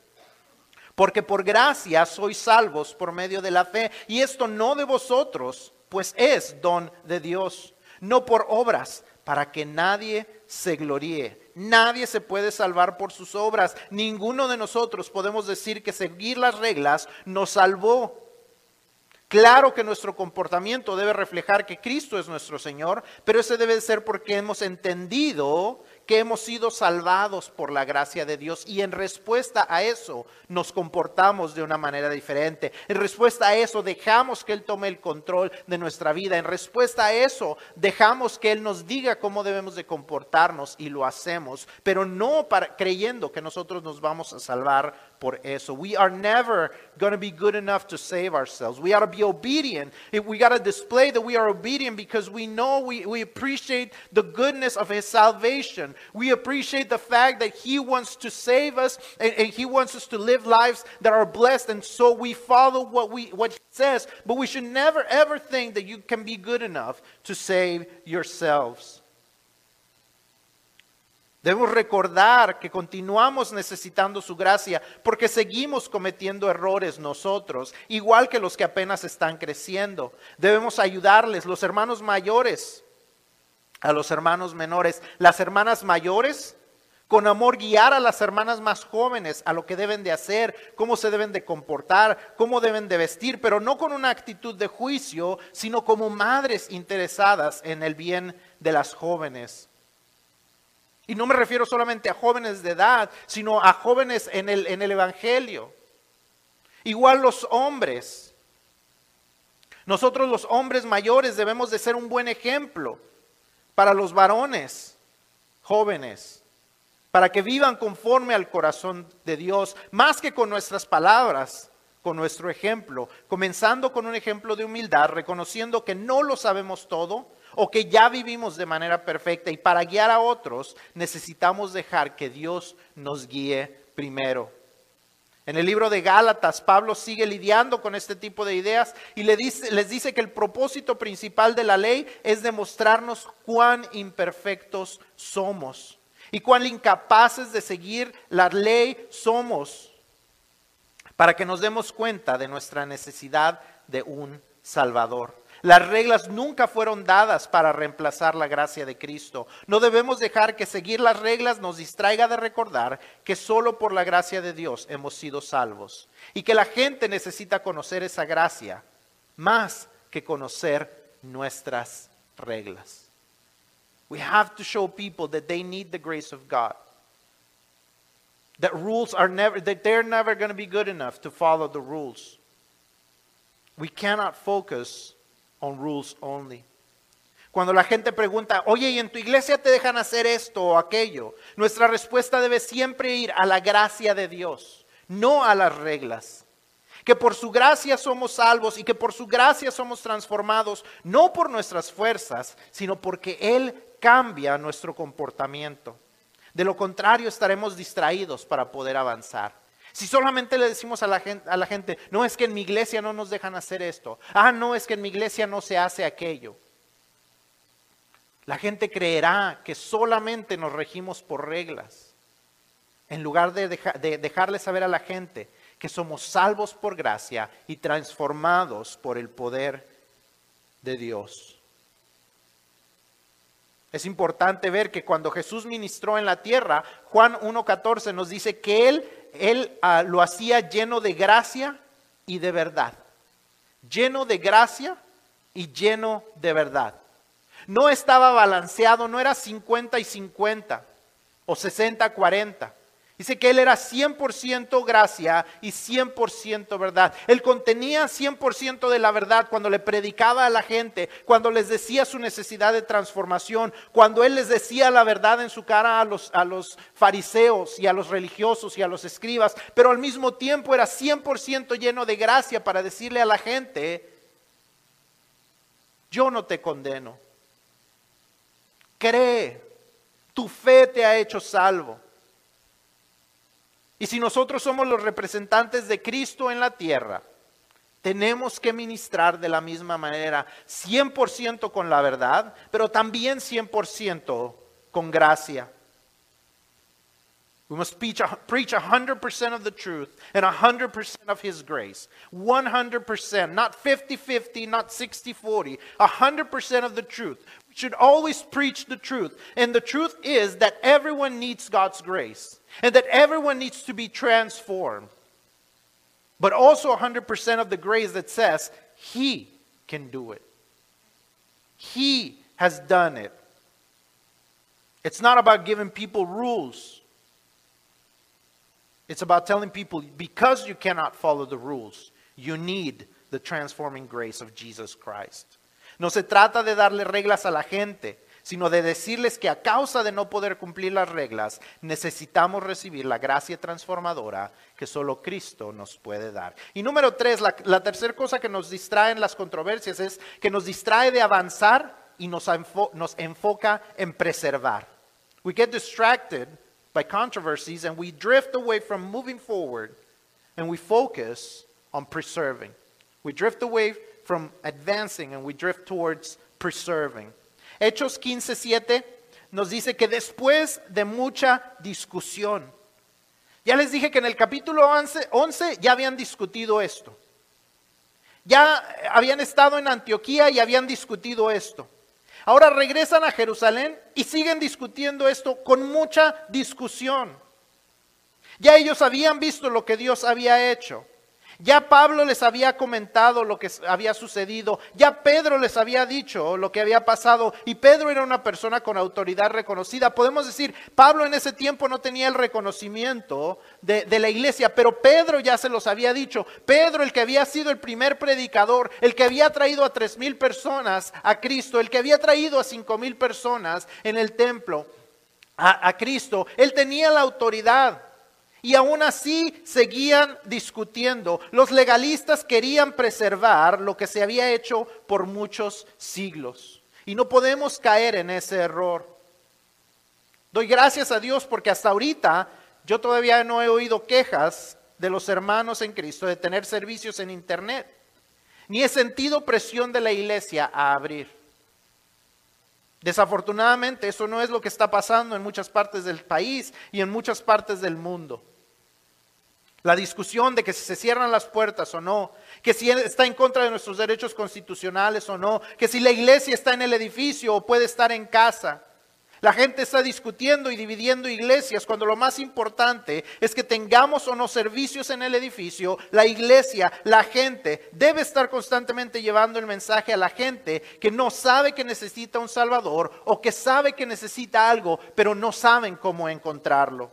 porque por gracia sois salvos por medio de la fe, y esto no de vosotros, pues es don de Dios, no por obras, para que nadie se gloríe. Nadie se puede salvar por sus obras. Ninguno de nosotros podemos decir que seguir las reglas nos salvó. Claro que nuestro comportamiento debe reflejar que Cristo es nuestro Señor, pero ese debe ser porque hemos entendido que hemos sido salvados por la gracia de Dios y en respuesta a eso nos comportamos de una manera diferente. En respuesta a eso dejamos que Él tome el control de nuestra vida. En respuesta a eso dejamos que Él nos diga cómo debemos de comportarnos y lo hacemos, pero no creyendo que nosotros nos vamos a salvar por eso. We are never going to be good enough to save ourselves. We got to be obedient. We got to display that we are obedient because we know we, we appreciate the goodness of His salvation. We appreciate the fact that He wants to save us and, and He wants us to live lives that are blessed. And so we follow what, we, what He says. But we should never ever think that you can be good enough to save yourselves. Debemos recordar que continuamos necesitando su gracia porque seguimos cometiendo errores nosotros, igual que los que apenas están creciendo. Debemos ayudarles, los hermanos mayores. a los hermanos menores. Las hermanas mayores, con amor guiar a las hermanas más jóvenes a lo que deben de hacer, cómo se deben de comportar, cómo deben de vestir, pero no con una actitud de juicio, sino como madres interesadas en el bien de las jóvenes. Y no me refiero solamente a jóvenes de edad, sino a jóvenes en el, en el Evangelio. Igual los hombres. Nosotros los hombres mayores debemos de ser un buen ejemplo para los varones jóvenes, para que vivan conforme al corazón de Dios, más que con nuestras palabras, con nuestro ejemplo, comenzando con un ejemplo de humildad, reconociendo que no lo sabemos todo, o que ya vivimos de manera perfecta y para guiar a otros necesitamos dejar que Dios nos guíe primero. En el libro de Gálatas, Pablo sigue lidiando con este tipo de ideas y les dice que el propósito principal de la ley es demostrarnos cuán imperfectos somos y cuán incapaces de seguir la ley somos para que nos demos cuenta de nuestra necesidad de un Salvador. Las reglas nunca fueron dadas para reemplazar la gracia de Cristo. No debemos dejar que seguir las reglas nos distraiga de recordar que solo por la gracia de Dios hemos sido salvos y que la gente necesita conocer esa gracia más que conocer nuestras reglas. We have to show people that they need the grace of God. That rules are never that they're never going to be good enough to follow the rules. We cannot focus on rules only. Cuando la gente pregunta, oye, ¿y en tu iglesia te dejan hacer esto o aquello? Nuestra respuesta debe siempre ir a la gracia de Dios, no a las reglas. Que por su gracia somos salvos y que por su gracia somos transformados, no por nuestras fuerzas, sino porque Él cambia nuestro comportamiento. De lo contrario, estaremos distraídos para poder avanzar. Si solamente le decimos a la, gente, no es que en mi iglesia no nos dejan hacer esto, ah, no es que en mi iglesia no se hace aquello. La gente creerá que solamente nos regimos por reglas, en lugar de, de dejarle saber a la gente que somos salvos por gracia y transformados por el poder de Dios. Es importante ver que cuando Jesús ministró en la tierra, Juan 1.14 nos dice que Él él ah, lo hacía lleno de gracia y de verdad. Lleno de gracia y lleno de verdad. No estaba balanceado, no era 50 y 50 o 60 40. Dice que él era 100% gracia y 100% verdad. Él contenía 100% de la verdad cuando le predicaba a la gente, cuando les decía su necesidad de transformación, cuando él les decía la verdad en su cara a los, fariseos y a los religiosos y a los escribas, pero al mismo tiempo era 100% lleno de gracia para decirle a la gente, yo no te condeno. Cree, tu fe te ha hecho salvo. Y si nosotros somos los representantes de Cristo en la tierra, tenemos que ministrar de la misma manera, 100% con la verdad, pero también 100% con gracia. We must preach, preach 100% of the truth and 100% of His grace. 100%, not 50 50, not 60 40. 100% of the truth. We should always preach the truth. And the truth is that everyone needs God's grace and that everyone needs to be transformed. But also 100% of the grace that says He can do it. He has done it. It's not about giving people rules. It's about telling people because you cannot follow the rules, you need the transforming grace of Jesus Christ. No se trata de darle reglas a la gente, sino de decirles que a causa de no poder cumplir las reglas, necesitamos recibir la gracia transformadora que solo Cristo nos puede dar. Y número tres, la, tercera cosa que nos distrae en las controversias es que nos distrae de avanzar y nos, nos enfoca en preservar. We get distracted by controversies and we drift away from moving forward and we focus on preserving. We drift away from advancing and we drift towards preserving. Hechos 15:7 nos dice que después de mucha discusión, ya les dije que en el capítulo 11, 11 ya habían discutido esto. Ya habían estado en Antioquía y habían discutido esto. Ahora regresan a Jerusalén y siguen discutiendo esto con mucha discusión. Ya ellos habían visto lo que Dios había hecho. Ya Pablo les había comentado lo que había sucedido, ya Pedro les había dicho lo que había pasado y Pedro era una persona con autoridad reconocida. Podemos decir, Pablo en ese tiempo no tenía el reconocimiento de, la iglesia, pero Pedro ya se los había dicho. Pedro, el que había sido el primer predicador, el que había traído a tres mil personas a Cristo, el que había traído a cinco mil personas en el templo a Cristo, él tenía la autoridad. Y aún así seguían discutiendo. Los legalistas querían preservar lo que se había hecho por muchos siglos. Y no podemos caer en ese error. Doy gracias a Dios porque hasta ahorita yo todavía no he oído quejas de los hermanos en Cristo de tener servicios en Internet. Ni he sentido presión de la iglesia a abrir. Desafortunadamente eso no es lo que está pasando en muchas partes del país y en muchas partes del mundo. La discusión de que si se cierran las puertas o no, que si está en contra de nuestros derechos constitucionales o no, que si la iglesia está en el edificio o puede estar en casa. La gente está discutiendo y dividiendo iglesias cuando lo más importante es que tengamos o no servicios en el edificio. La iglesia, la gente, debe estar constantemente llevando el mensaje a la gente que no sabe que necesita un Salvador o que sabe que necesita algo, pero no saben cómo encontrarlo.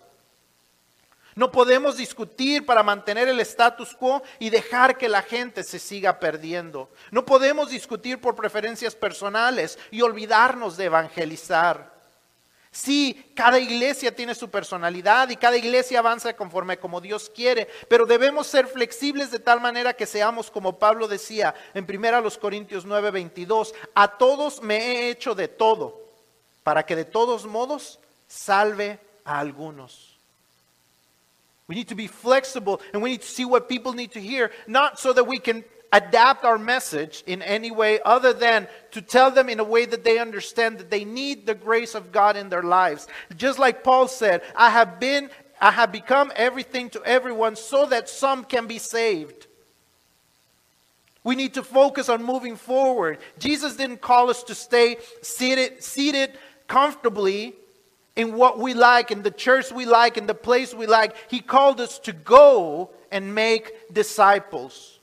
No podemos discutir para mantener el status quo y dejar que la gente se siga perdiendo. No podemos discutir por preferencias personales y olvidarnos de evangelizar. Sí, cada iglesia tiene su personalidad y cada iglesia avanza conforme como Dios quiere, pero debemos ser flexibles de tal manera que seamos como Pablo decía en 1 Corintios 9:22, a todos me he hecho de todo, para que de todos modos salve a algunos. We need to be flexible and we need to see what people need to hear, not so that we can adapt our message in any way other than to tell them in a way that they understand that they need the grace of God in their lives. Just like Paul said, I have been I have become everything to everyone so that some can be saved. We need to focus on moving forward. Jesus didn't call us to stay seated seated comfortably in what we like, in the church we like, in the place we like. He called us to go and make disciples.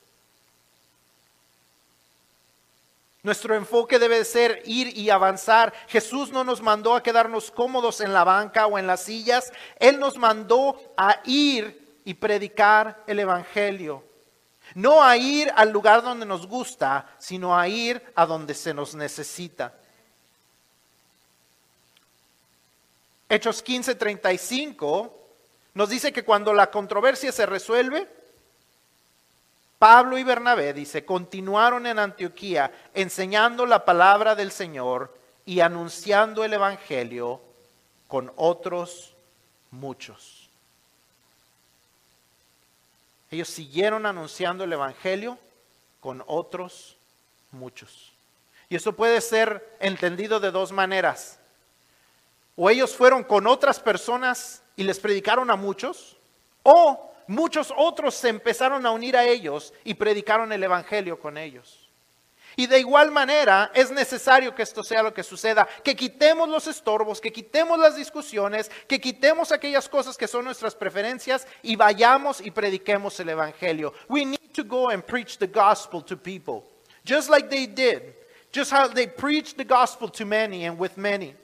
Nuestro enfoque debe ser ir y avanzar. Jesús no nos mandó a quedarnos cómodos en la banca o en las sillas. Él nos mandó a ir y predicar el Evangelio. No a ir al lugar donde nos gusta, sino a ir a donde se nos necesita. Hechos 15:35 nos dice que cuando la controversia se resuelve, Pablo y Bernabé, dice, continuaron en Antioquía enseñando la palabra del Señor y anunciando el Evangelio con otros muchos. Ellos siguieron anunciando el Evangelio con otros muchos. Y eso puede ser entendido de dos maneras. O ellos fueron con otras personas y les predicaron a muchos, o muchos otros se empezaron a unir a ellos y predicaron el Evangelio con ellos. Y de igual manera es necesario que esto sea lo que suceda, que quitemos los estorbos, que quitemos las discusiones, que quitemos aquellas cosas que son nuestras preferencias y vayamos y prediquemos el Evangelio. We need to go and preach the gospel to people, just like they did, just how they preached the gospel to many and with many.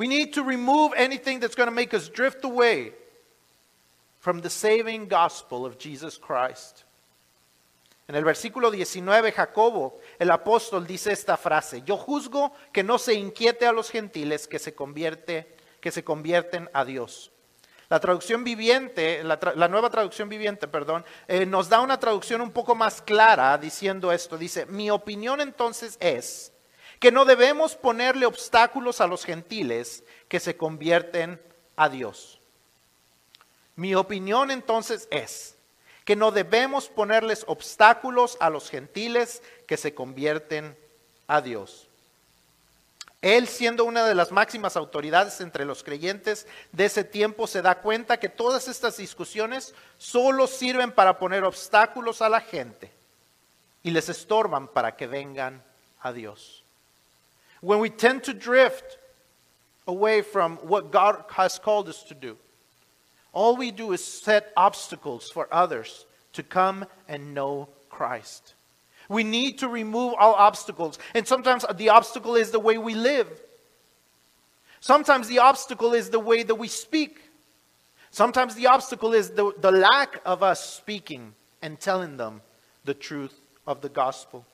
We need to remove anything that's going to make us drift away from the saving gospel of Jesus Christ. En el versículo 19, Jacobo, el apóstol, dice esta frase: Yo juzgo que no se inquiete a los gentiles que se, convierte, que se convierten a Dios. La traducción viviente, la, la nueva traducción viviente, perdón, eh, nos da una traducción un poco más clara diciendo esto. Dice: Mi opinión entonces es que no debemos ponerle obstáculos a los gentiles que se convierten a Dios. Mi opinión entonces es que no debemos ponerles obstáculos a los gentiles que se convierten a Dios. Él, siendo una de las máximas autoridades entre los creyentes de ese tiempo, se da cuenta que todas estas discusiones solo sirven para poner obstáculos a la gente y les estorban para que vengan a Dios. When we tend to drift away from what God has called us to do, all we do is set obstacles for others to come and know Christ. We need to remove all obstacles. And sometimes the obstacle is the way we live. Sometimes the obstacle is the way that we speak. Sometimes the obstacle is the, the lack of us speaking and telling them the truth of the gospel.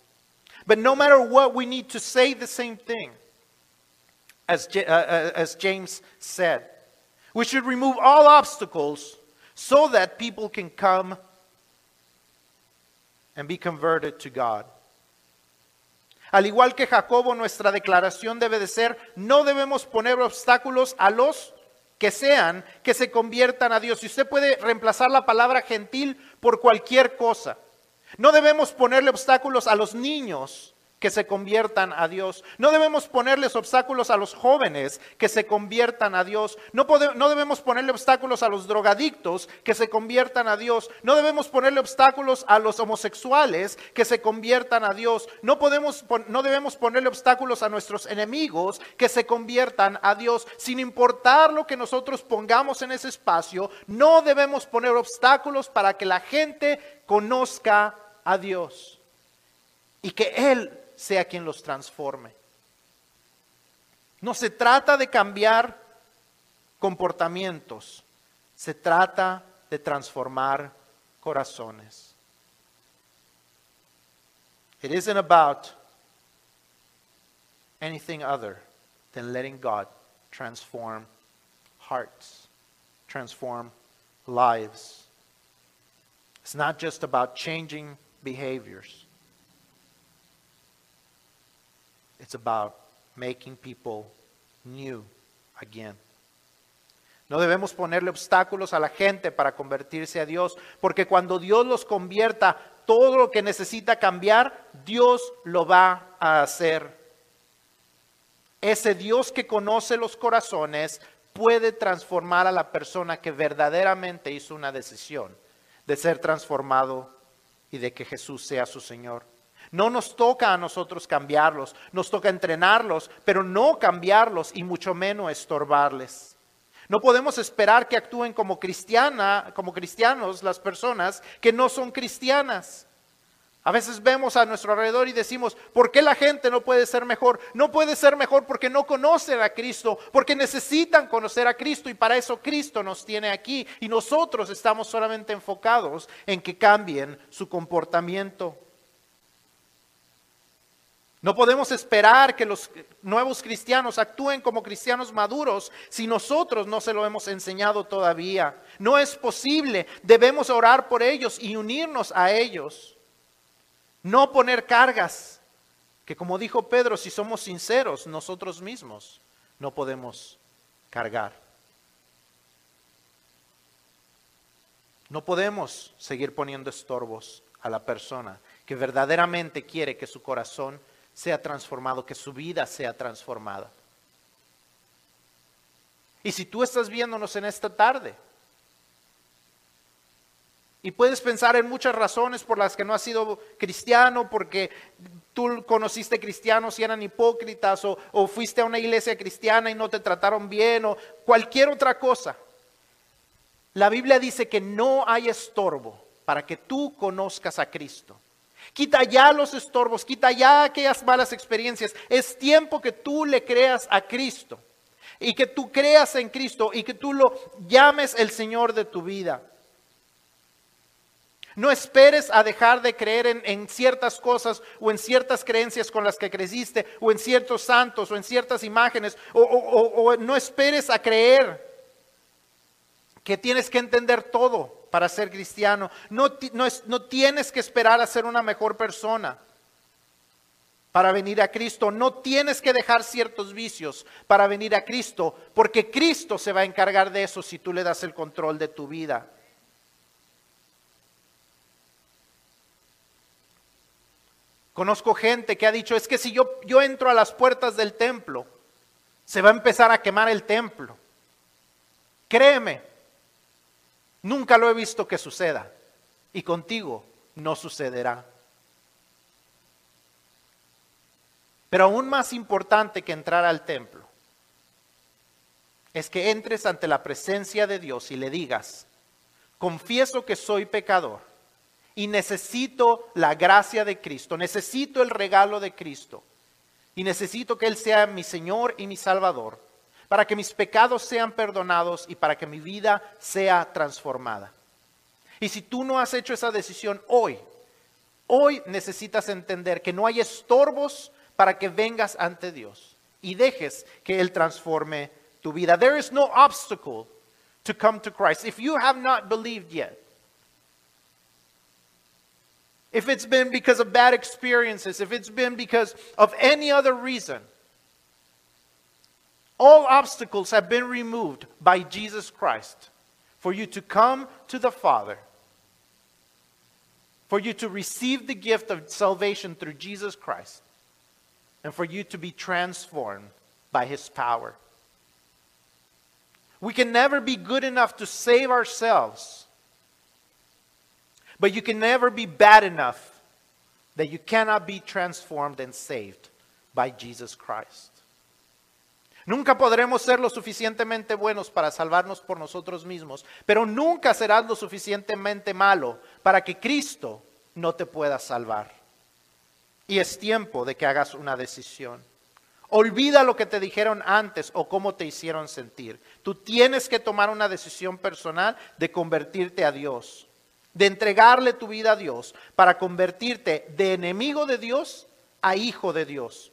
But no matter what, we need to say the same thing. As, uh, uh, as James said, we should remove all obstacles so that people can come and be converted to God. Al igual que Jacobo, nuestra declaración debe de ser, no debemos poner obstáculos a los que sean que se conviertan a Dios. Y usted puede reemplazar la palabra gentil por cualquier cosa. No debemos ponerle obstáculos a los niños que se conviertan a Dios. No debemos ponerles obstáculos a los jóvenes que se conviertan a Dios. No, no, debemos ponerle obstáculos a los drogadictos que se conviertan a Dios. No debemos ponerle obstáculos a los homosexuales que se conviertan a Dios. No, podemos, no debemos ponerle obstáculos a nuestros enemigos que se conviertan a Dios. Sin importar lo que nosotros pongamos en ese espacio, no debemos poner obstáculos para que la gente conozca a Dios y que Él sea quien los transforme. No se trata de cambiar comportamientos, se trata de transformar corazones. It isn't about anything other than letting God transform hearts, transform lives. It's not just about changing behaviors. It's about making people new again. No debemos ponerle obstáculos a la gente para convertirse a Dios, porque cuando Dios los convierta, todo lo que necesita cambiar, Dios lo va a hacer. Ese Dios que conoce los corazones puede transformar a la persona que verdaderamente hizo una decisión de ser transformado y de que Jesús sea su Señor. No nos toca a nosotros cambiarlos, nos toca entrenarlos, pero no cambiarlos y mucho menos estorbarles. No podemos esperar que actúen como cristiana, como cristianos las personas que no son cristianas. A veces vemos a nuestro alrededor y decimos, ¿por qué la gente no puede ser mejor? No puede ser mejor porque no conocen a Cristo, porque necesitan conocer a Cristo y para eso Cristo nos tiene aquí y nosotros estamos solamente enfocados en que cambien su comportamiento. No podemos esperar que los nuevos cristianos actúen como cristianos maduros si nosotros no se lo hemos enseñado todavía. No es posible. Debemos orar por ellos y unirnos a ellos. No poner cargas que como dijo Pedro, si somos sinceros nosotros mismos no podemos cargar. No podemos seguir poniendo estorbos a la persona que verdaderamente quiere que su corazón sea transformado, que su vida sea transformada. Y si tú estás viéndonos en esta tarde, y puedes pensar en muchas razones por las que no has sido cristiano, porque tú conociste cristianos y eran hipócritas, o, o, fuiste a una iglesia cristiana y no te trataron bien, o cualquier otra cosa. La Biblia dice que no hay estorbo para que tú conozcas a Cristo. Quita ya los estorbos, quita ya aquellas malas experiencias. Es tiempo que tú le creas a Cristo y que tú creas en Cristo y que tú lo llames el Señor de tu vida. No esperes a dejar de creer en, ciertas cosas o en ciertas creencias con las que creciste o en ciertos santos o en ciertas imágenes o, no esperes a creer que tienes que entender todo para ser cristiano. No, no, tienes que esperar a ser una mejor persona para venir a Cristo. No tienes que dejar ciertos vicios para venir a Cristo, porque Cristo se va a encargar de eso si tú le das el control de tu vida. Conozco gente que ha dicho, es que si yo, yo entro a las puertas del templo, se va a empezar a quemar el templo. Créeme, Nunca lo he visto que suceda y contigo no sucederá. Pero aún más importante que entrar al templo es que entres ante la presencia de Dios y le digas, confieso que soy pecador y necesito la gracia de Cristo, necesito el regalo de Cristo y necesito que Él sea mi Señor y mi Salvador, para que mis pecados sean perdonados y para que mi vida sea transformada. Y si tú no has hecho esa decisión hoy, hoy necesitas entender que no hay estorbos para que vengas ante Dios y dejes que Él transforme tu vida. There is no obstacle to come to Christ. If you have not believed yet, if it's been because of bad experiences, if it's been because of any other reason, all obstacles have been removed by Jesus Christ for you to come to the Father, for you to receive the gift of salvation through Jesus Christ, and for you to be transformed by His power. We can never be good enough to save ourselves. But you can never be bad enough that you cannot be transformed and saved by Jesus Christ. Nunca podremos ser lo suficientemente buenos para salvarnos por nosotros mismos, pero nunca serás lo suficientemente malo para que Cristo no te pueda salvar. Y es tiempo de que hagas una decisión. Olvida lo que te dijeron antes o cómo te hicieron sentir. Tú tienes que tomar una decisión personal de convertirte a Dios, de entregarle tu vida a Dios para convertirte de enemigo de Dios a hijo de Dios.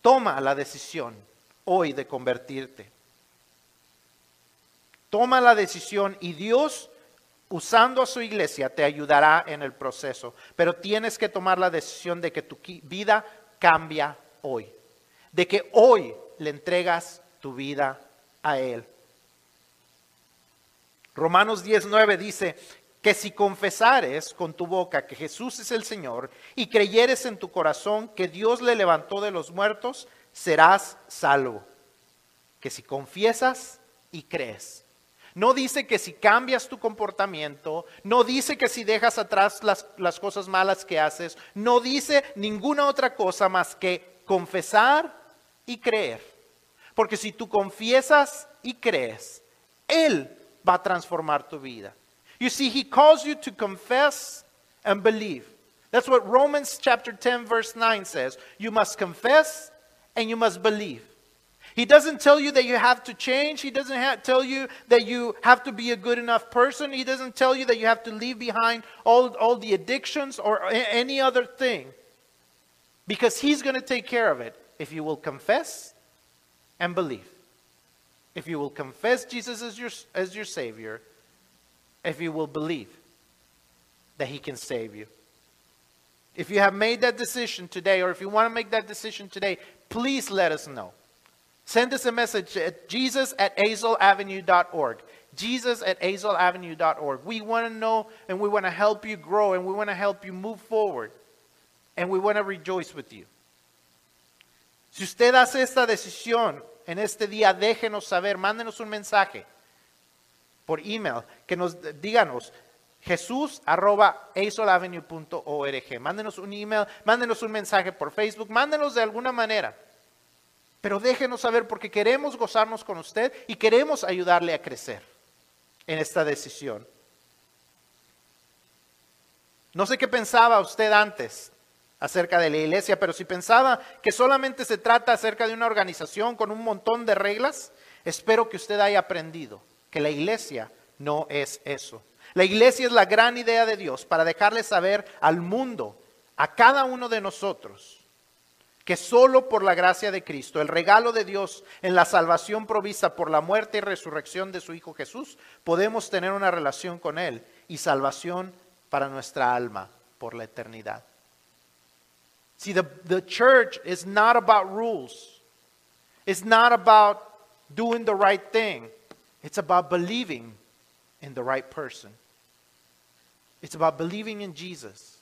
Toma la decisión hoy de convertirte. Toma la decisión y Dios usando a su iglesia te ayudará en el proceso, pero tienes que tomar la decisión de que tu vida cambia hoy, de que hoy le entregas tu vida a Él. Romanos 19 dice que si confesares con tu boca que Jesús es el Señor y creyeres en tu corazón que Dios le levantó de los muertos, serás salvo. Que si confiesas y crees no dice que si cambias tu comportamiento, no dice que si dejas atrás las, las, cosas malas que haces, no dice ninguna otra cosa más que confesar y creer. Porque si tú confiesas y crees, Él va a transformar tu vida. You see, He calls you to confess and believe. That's what Romans chapter 10 verse 9 says. You must confess and you must believe. He doesn't tell you that you have to change. He doesn't ha- tell you that you have to be a good enough person. He doesn't tell you that you have to leave behind all, all the addictions or a- any other thing. Because He's going to take care of it if you will confess and believe. If you will confess Jesus as your, as your Savior, if you will believe that He can save you. If you have made that decision today, or if you want to make that decision today, please let us know. Send us a message at jesus at azelavenue.org. Jesus at azelavenue.org. We want to know and we want to help you grow and we want to help you move forward. And we want to rejoice with you. Si usted hace esta decisión en este día, déjenos saber, mándenos un mensaje por email, que nos díganos jesús arroba azelavenue.org. Mándenos un email, mándenos un mensaje por Facebook, mándenos de alguna manera. Pero déjenos saber porque queremos gozarnos con usted y queremos ayudarle a crecer en esta decisión. No sé qué pensaba usted antes acerca de la iglesia, pero si pensaba que solamente se trata acerca de una organización con un montón de reglas, espero que usted haya aprendido que la iglesia no es eso. La iglesia es la gran idea de Dios para dejarle saber al mundo, a cada uno de nosotros, que solo por la gracia de Cristo, el regalo de Dios en la salvación provista por la muerte y resurrección de su Hijo Jesús, podemos tener una relación con Él y salvación para nuestra alma por la eternidad. See, the, the church is not about rules. It's not about doing the right thing. It's about believing in the right person. It's about believing in Jesus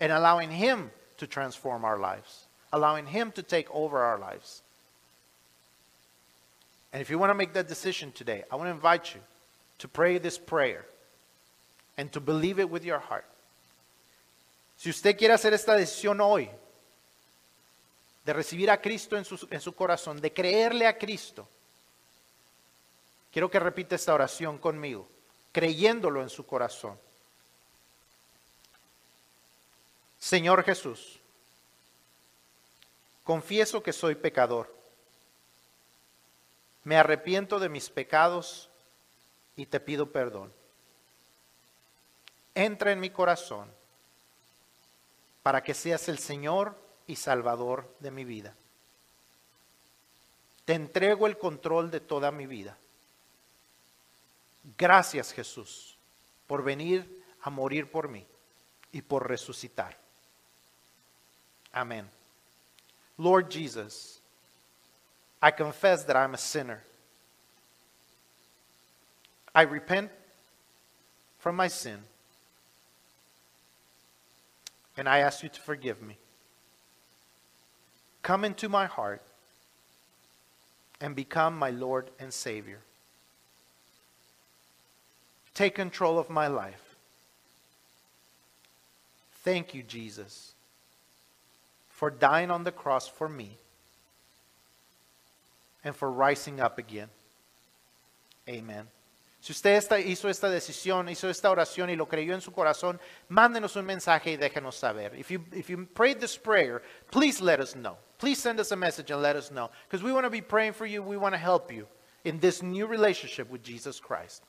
and allowing Him to transform our lives allowing Him to take over our lives. And if you want to make that decision today, I want to invite you to pray this prayer and to believe it with your heart. Si usted quiere hacer esta decisión hoy, de recibir a Cristo en su, en su corazón, de creerle a Cristo, quiero que repita esta oración conmigo, creyéndolo en su corazón. Señor Jesús, confieso que soy pecador. Me arrepiento de mis pecados y te pido perdón. Entra en mi corazón para que seas el Señor y Salvador de mi vida. Te entrego el control de toda mi vida. Gracias Jesús por venir a morir por mí y por resucitar. Amén. Lord Jesus, I confess that I'm a sinner. I repent from my sin. And I ask you to forgive me. Come into my heart and become my Lord and Savior. Take control of my life. Thank you, Jesus, for dying on the cross for me and for rising up again. Amen. Si usted esta, hizo esta decisión, hizo esta oración y lo creyó en su corazón, mándenos un mensaje y déjenos saber. If you, if you prayed this prayer, please let us know. Please send us a message and let us know. Because we want to be praying for you. We want to help you in this new relationship with Jesus Christ.